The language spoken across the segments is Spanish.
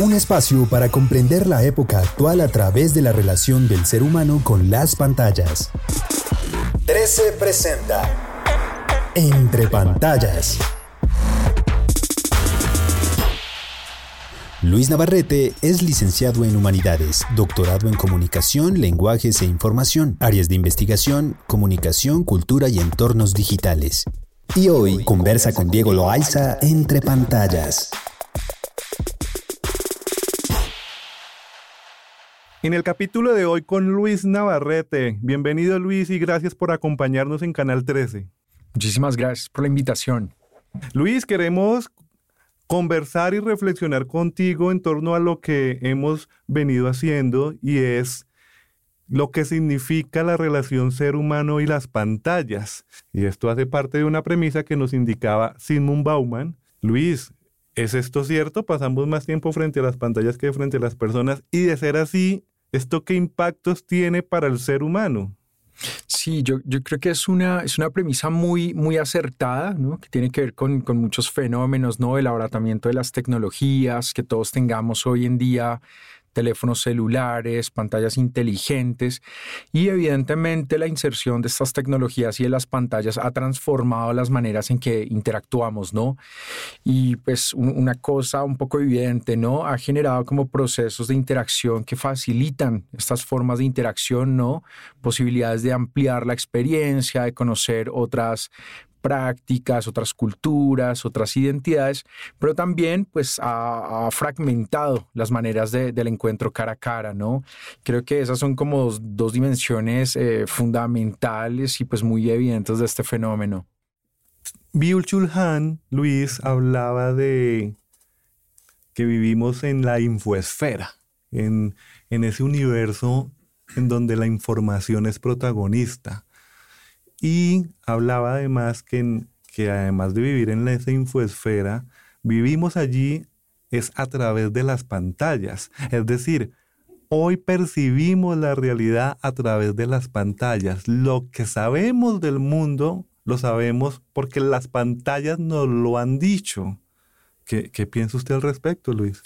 Un espacio para comprender la época actual a través de la relación del ser humano con las pantallas. 13 presenta Entre pantallas. Luis Navarrete es licenciado en Humanidades, doctorado en Comunicación, Lenguajes e Información, áreas de investigación, comunicación, cultura y entornos digitales. Y hoy conversa con Diego Loaiza entre pantallas. En el capítulo de hoy con Luis Navarrete. Bienvenido Luis y gracias por acompañarnos en Canal 13. Muchísimas gracias por la invitación. Luis, queremos conversar y reflexionar contigo en torno a lo que hemos venido haciendo y es lo que significa la relación ser humano y las pantallas. Y esto hace parte de una premisa que nos indicaba Sigmund Bauman. Luis, ¿es esto cierto? Pasamos más tiempo frente a las pantallas que frente a las personas y de ser así, ¿esto qué impactos tiene para el ser humano? Sí, yo, yo creo que es una, es una premisa muy, muy acertada, ¿no? que tiene que ver con, con muchos fenómenos, ¿no? el abaratamiento de las tecnologías que todos tengamos hoy en día teléfonos celulares, pantallas inteligentes y evidentemente la inserción de estas tecnologías y de las pantallas ha transformado las maneras en que interactuamos, ¿no? Y pues una cosa un poco evidente, ¿no? Ha generado como procesos de interacción que facilitan estas formas de interacción, ¿no? Posibilidades de ampliar la experiencia, de conocer otras prácticas, otras culturas, otras identidades, pero también pues ha, fragmentado las maneras del encuentro cara a cara, ¿no? Creo que esas son como dos, dimensiones eh, fundamentales y pues muy evidentes de este fenómeno. Bill Chulhan, Luis, hablaba de que vivimos en la infoesfera, en, en ese universo en donde la información es protagonista y hablaba además que, que además de vivir en esa infoesfera, vivimos allí es a través de las pantallas. Es decir, hoy percibimos la realidad a través de las pantallas. Lo que sabemos del mundo lo sabemos porque las pantallas nos lo han dicho. ¿Qué, qué piensa usted al respecto, Luis?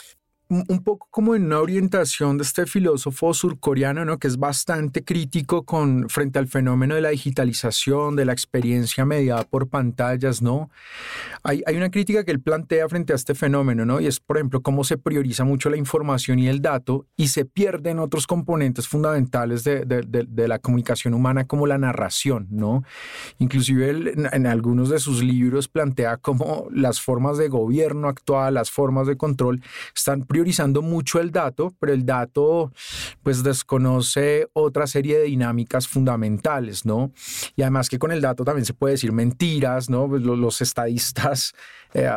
Un poco como en una orientación de este filósofo surcoreano, ¿no? que es bastante crítico con, frente al fenómeno de la digitalización, de la experiencia mediada por pantallas, ¿no? Hay, hay una crítica que él plantea frente a este fenómeno, ¿no? Y es, por ejemplo, cómo se prioriza mucho la información y el dato y se pierden otros componentes fundamentales de, de, la comunicación humana como la narración, ¿no? Inclusive él, en, algunos de sus libros plantea cómo las formas de gobierno actual, las formas de control están priorizando mucho el dato, pero el dato pues desconoce otra serie de dinámicas fundamentales, ¿no? Y además que con el dato también se puede decir mentiras, ¿no? Pues, los, estadistas... Eh,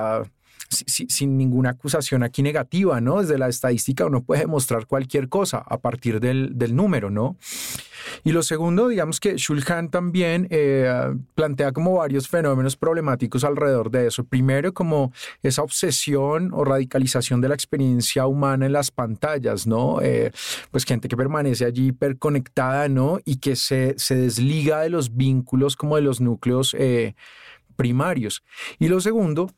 sin ninguna acusación aquí negativa, ¿no? Desde la estadística uno puede demostrar cualquier cosa a partir del, número, ¿no? Y lo segundo, digamos que Shulhan también eh, plantea como varios fenómenos problemáticos alrededor de eso. Primero, como esa obsesión o radicalización de la experiencia humana en las pantallas, ¿no? Eh, pues gente que permanece allí hiperconectada, ¿no? Y que se, se desliga de los vínculos como de los núcleos eh, primarios. Y lo segundo,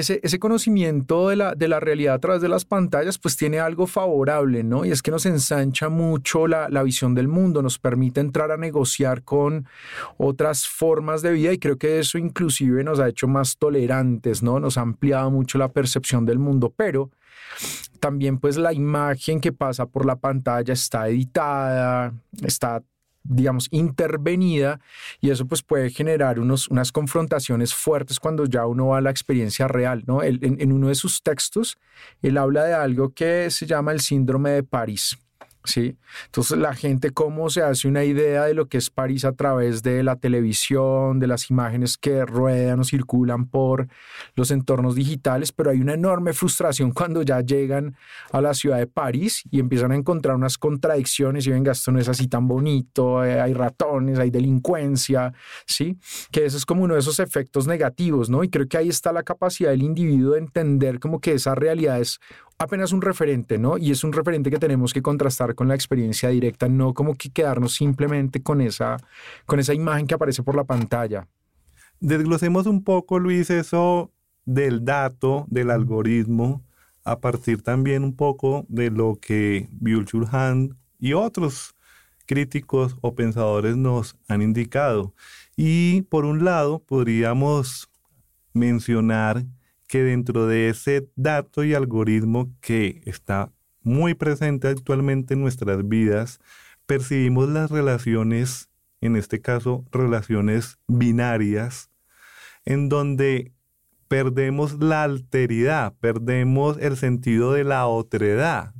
ese, conocimiento de la, de la realidad a través de las pantallas, pues tiene algo favorable, ¿no? Y es que nos ensancha mucho la, la, visión del mundo, nos permite entrar a negociar con otras formas de vida y creo que eso inclusive nos ha hecho más tolerantes, ¿no? Nos ha ampliado mucho la percepción del mundo, pero también pues la imagen que pasa por la pantalla está editada, está digamos, intervenida y eso pues puede generar unos, unas confrontaciones fuertes cuando ya uno va a la experiencia real, ¿no? en, uno de sus textos, él habla de algo que se llama el síndrome de París. ¿Sí? Entonces la gente cómo se hace una idea de lo que es París a través de la televisión, de las imágenes que ruedan o circulan por los entornos digitales, pero hay una enorme frustración cuando ya llegan a la ciudad de París y empiezan a encontrar unas contradicciones y venga, esto no es así tan bonito, eh, hay ratones, hay delincuencia, ¿sí? Que eso es como uno de esos efectos negativos, ¿no? Y creo que ahí está la capacidad del individuo de entender como que esa realidad es apenas un referente, ¿no? Y es un referente que tenemos que contrastar con la experiencia directa, no como que quedarnos simplemente con esa, con esa imagen que aparece por la pantalla. Desglosemos un poco, Luis, eso del dato, del algoritmo, a partir también un poco de lo que Byul-Chul Han y otros críticos o pensadores nos han indicado. Y por un lado, podríamos mencionar que dentro de ese dato y algoritmo que está muy presente actualmente en nuestras vidas, percibimos las relaciones, en este caso relaciones binarias, en donde perdemos la alteridad, perdemos el sentido de la otredad.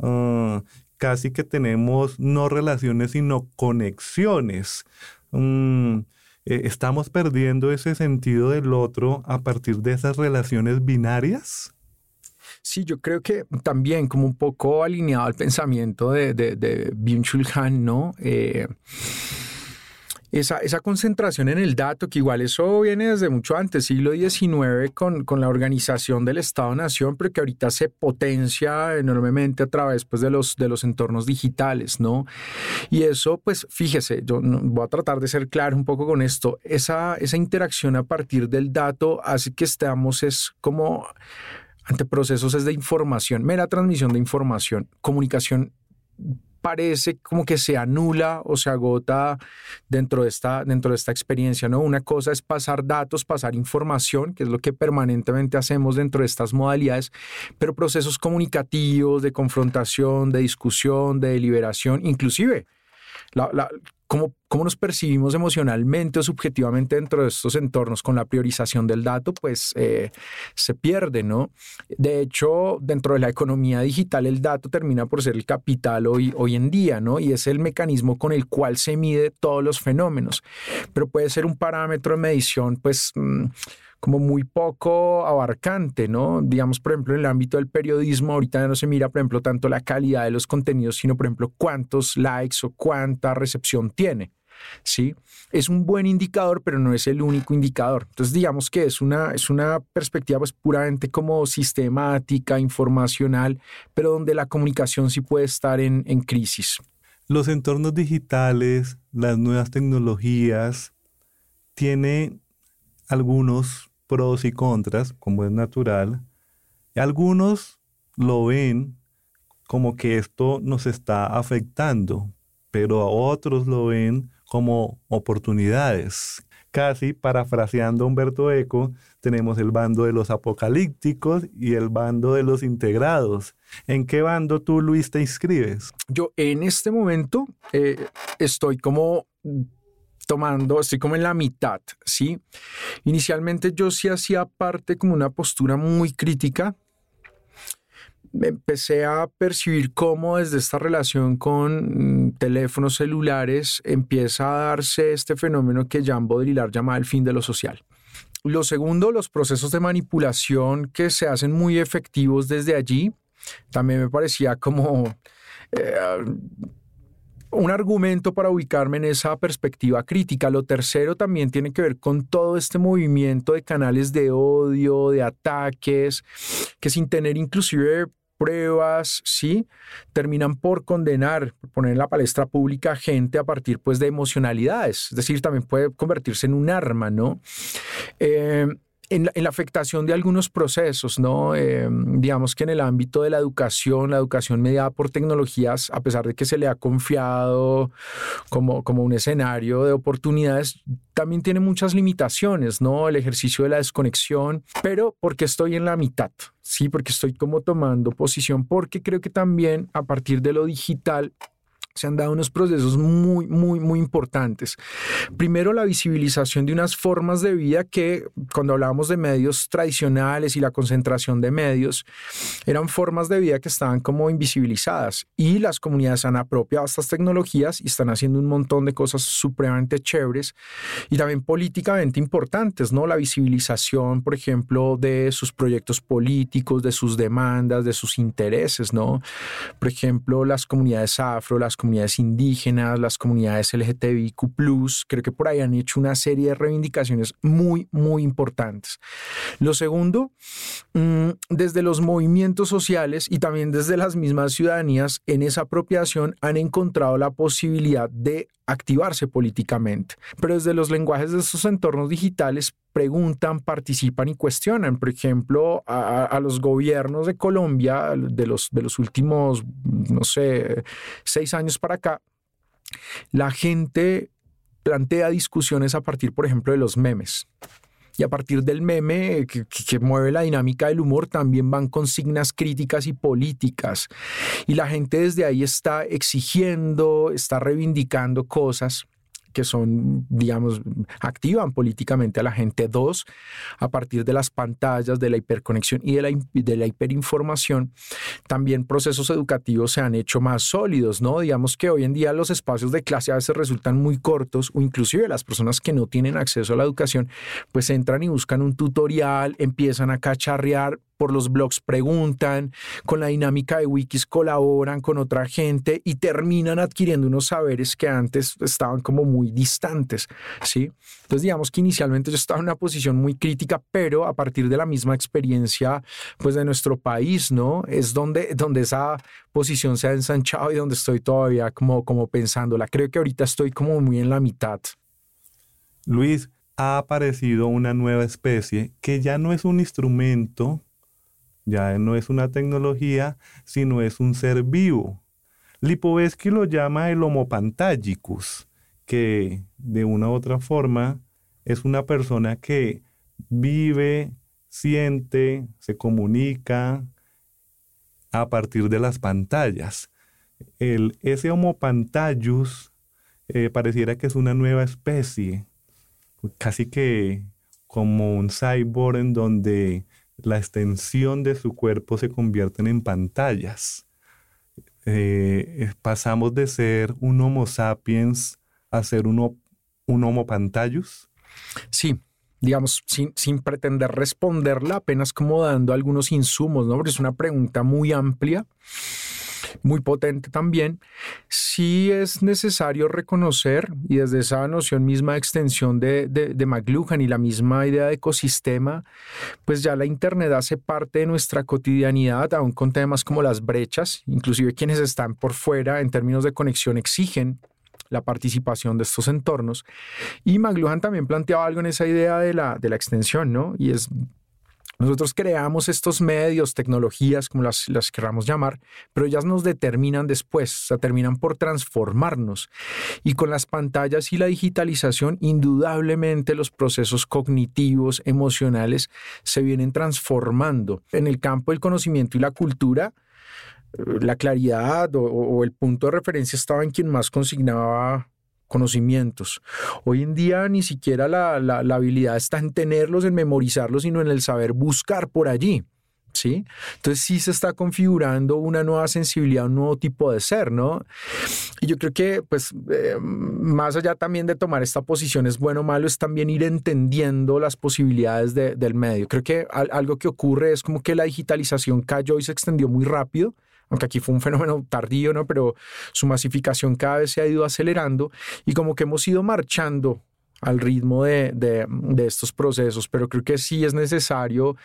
Ah, casi que tenemos no relaciones, sino conexiones. Mm, eh, ¿estamos perdiendo ese sentido del otro a partir de esas relaciones binarias? Sí, yo creo que también como un poco alineado al pensamiento de, de, de Byung-Chul ¿no? Eh, esa, esa, concentración en el dato, que igual eso viene desde mucho antes, siglo XIX, con, con la organización del Estado-Nación, pero que ahorita se potencia enormemente a través pues, de, los, de los entornos digitales, ¿no? Y eso, pues fíjese, yo voy a tratar de ser claro un poco con esto, esa, esa interacción a partir del dato hace que estamos, es como ante procesos es de información, mera transmisión de información, comunicación parece como que se anula o se agota dentro de esta, dentro de esta experiencia, ¿no? Una cosa es pasar datos, pasar información, que es lo que permanentemente hacemos dentro de estas modalidades, pero procesos comunicativos, de confrontación, de discusión, de deliberación, inclusive la, cómo, cómo nos percibimos emocionalmente o subjetivamente dentro de estos entornos con la priorización del dato, pues eh, se pierde, ¿no? De hecho, dentro de la economía digital, el dato termina por ser el capital hoy, hoy en día, ¿no? Y es el mecanismo con el cual se mide todos los fenómenos, pero puede ser un parámetro de medición, pues... Mmm, como muy poco abarcante, ¿no? Digamos, por ejemplo, en el ámbito del periodismo, ahorita no se mira, por ejemplo, tanto la calidad de los contenidos, sino, por ejemplo, cuántos likes o cuánta recepción tiene. ¿sí? Es un buen indicador, pero no es el único indicador. Entonces, digamos que es una, es una perspectiva pues, puramente como sistemática, informacional, pero donde la comunicación sí puede estar en, en crisis. Los entornos digitales, las nuevas tecnologías, tienen algunos pros y contras, como es natural. Algunos lo ven como que esto nos está afectando, pero a otros lo ven como oportunidades. Casi parafraseando a Humberto Eco, tenemos el bando de los apocalípticos y el bando de los integrados. ¿En qué bando tú, Luis, te inscribes? Yo en este momento eh, estoy como tomando, estoy como en la mitad, ¿sí? Inicialmente yo sí hacía parte como una postura muy crítica. Empecé a percibir cómo desde esta relación con mm, teléfonos celulares empieza a darse este fenómeno que Jean Baudrillard llama el fin de lo social. Lo segundo, los procesos de manipulación que se hacen muy efectivos desde allí. También me parecía como eh, un argumento para ubicarme en esa perspectiva crítica. Lo tercero también tiene que ver con todo este movimiento de canales de odio, de ataques, que sin tener inclusive pruebas, sí, terminan por condenar, por poner en la palestra pública gente a partir pues de emocionalidades, es decir, también puede convertirse en un arma, ¿no? Eh, en la, afectación de algunos procesos, ¿no? Eh, digamos que en el ámbito de la educación, la educación mediada por tecnologías, a pesar de que se le ha confiado como, como un escenario de oportunidades, también tiene muchas limitaciones, ¿no? El ejercicio de la desconexión, pero porque estoy en la mitad, ¿sí? Porque estoy como tomando posición, porque creo que también a partir de lo digital se han dado unos procesos muy, muy, muy importantes. Primero, la visibilización de unas formas de vida que, cuando hablábamos de medios tradicionales y la concentración de medios, eran formas de vida que estaban como invisibilizadas y las comunidades han apropiado estas tecnologías y están haciendo un montón de cosas supremamente chéveres y también políticamente importantes, ¿no? La visibilización, por ejemplo, de sus proyectos políticos, de sus demandas, de sus intereses, ¿no? Por ejemplo, las comunidades afro, las comunidades indígenas, las comunidades LGTBIQ, creo que por ahí han hecho una serie de reivindicaciones muy, muy importantes. Lo segundo, mm, desde los movimientos sociales y también desde las mismas ciudadanías, en esa apropiación han encontrado la posibilidad de activarse políticamente. Pero desde los lenguajes de estos entornos digitales preguntan, participan y cuestionan. Por ejemplo, a, los gobiernos de Colombia de los, de los últimos, no sé, seis años para acá, la gente plantea discusiones a partir, por ejemplo, de los memes. Y a partir del meme que, que, mueve la dinámica del humor, también van consignas críticas y políticas. Y la gente desde ahí está exigiendo, está reivindicando cosas que son, digamos, activan políticamente a la gente. Dos, a partir de las pantallas, de la hiperconexión y de la, de la hiperinformación, también procesos educativos se han hecho más sólidos, ¿no? Digamos que hoy en día los espacios de clase a veces resultan muy cortos o inclusive las personas que no tienen acceso a la educación, pues entran y buscan un tutorial, empiezan a cacharrear, por los blogs preguntan, con la dinámica de wikis colaboran con otra gente y terminan adquiriendo unos saberes que antes estaban como muy distantes, ¿sí? Entonces digamos que inicialmente yo estaba en una posición muy crítica, pero a partir de la misma experiencia pues de nuestro país, ¿no? Es donde, donde esa posición se ha ensanchado y donde estoy todavía como, como pensándola. Creo que ahorita estoy como muy en la mitad. Luis, ha aparecido una nueva especie que ya no es un instrumento ya no es una tecnología, sino es un ser vivo. Lipovetsky lo llama el Homo pantagicus, que de una u otra forma es una persona que vive, siente, se comunica a partir de las pantallas. El, ese Homo pantallus eh, pareciera que es una nueva especie, casi que como un cyborg en donde la extensión de su cuerpo se convierten en pantallas. Eh, pasamos de ser un Homo sapiens a ser un, un Homo pantallus. Sí, digamos, sin, sin, pretender responderla, apenas como dando algunos insumos, ¿no? Porque es una pregunta muy amplia muy potente también, sí es necesario reconocer, y desde esa noción misma de extensión de, de, McLuhan y la misma idea de ecosistema, pues ya la Internet hace parte de nuestra cotidianidad, aún con temas como las brechas, inclusive quienes están por fuera en términos de conexión exigen la participación de estos entornos. Y McLuhan también planteaba algo en esa idea de la, de la extensión, ¿no? Y es nosotros creamos estos medios, tecnologías, como las, las queramos llamar, pero ellas nos determinan después, o sea, terminan por transformarnos. Y con las pantallas y la digitalización, indudablemente los procesos cognitivos, emocionales, se vienen transformando. En el campo del conocimiento y la cultura, eh, la claridad o el punto de referencia estaba en quien más consignaba conocimientos. Hoy en día ni siquiera la, la, habilidad está en tenerlos, en memorizarlos, sino en el saber buscar por allí. ¿Sí? Entonces sí se está configurando una nueva sensibilidad, un nuevo tipo de ser, ¿no? Y yo creo que, pues, eh, más allá también de tomar esta posición es bueno o malo, es también ir entendiendo las posibilidades del medio. Creo que algo que ocurre es como que la digitalización cayó y se extendió muy rápido, aunque aquí fue un fenómeno tardío, ¿no? Pero su masificación cada vez se ha ido acelerando y como que hemos ido marchando al ritmo de, estos procesos, pero creo que sí es necesario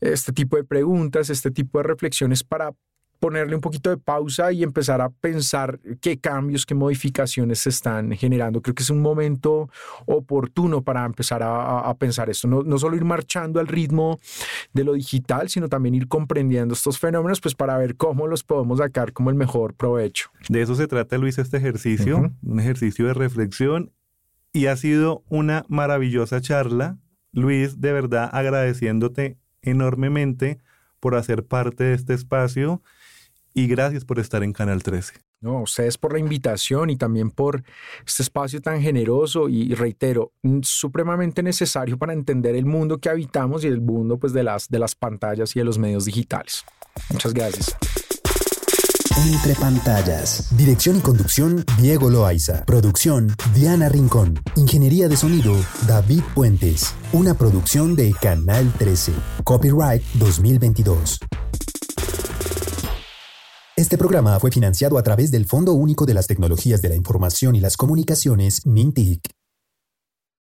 este tipo de preguntas, este tipo de reflexiones para ponerle un poquito de pausa y empezar a pensar qué cambios, qué modificaciones se están generando. Creo que es un momento oportuno para empezar a, pensar esto. No, solo ir marchando al ritmo de lo digital, sino también ir comprendiendo estos fenómenos, pues para ver cómo los podemos sacar como el mejor provecho. De eso se trata, Luis, este ejercicio, un ejercicio de reflexión. Y ha sido una maravillosa charla. Luis, de verdad agradeciéndote enormemente por hacer parte de este espacio y gracias por estar en Canal 13. No, ustedes por la invitación y también por este espacio tan generoso y reitero, supremamente necesario para entender el mundo que habitamos y el mundo pues de las de las pantallas y de los medios digitales. Muchas gracias. Entre pantallas. Dirección y conducción, Diego Loaiza. Producción, Diana Rincón. Ingeniería de sonido, David Puentes. Una producción de Canal 13. Copyright 2022. Este programa fue financiado a través del Fondo Único de las Tecnologías de la Información y las Comunicaciones, MINTIC.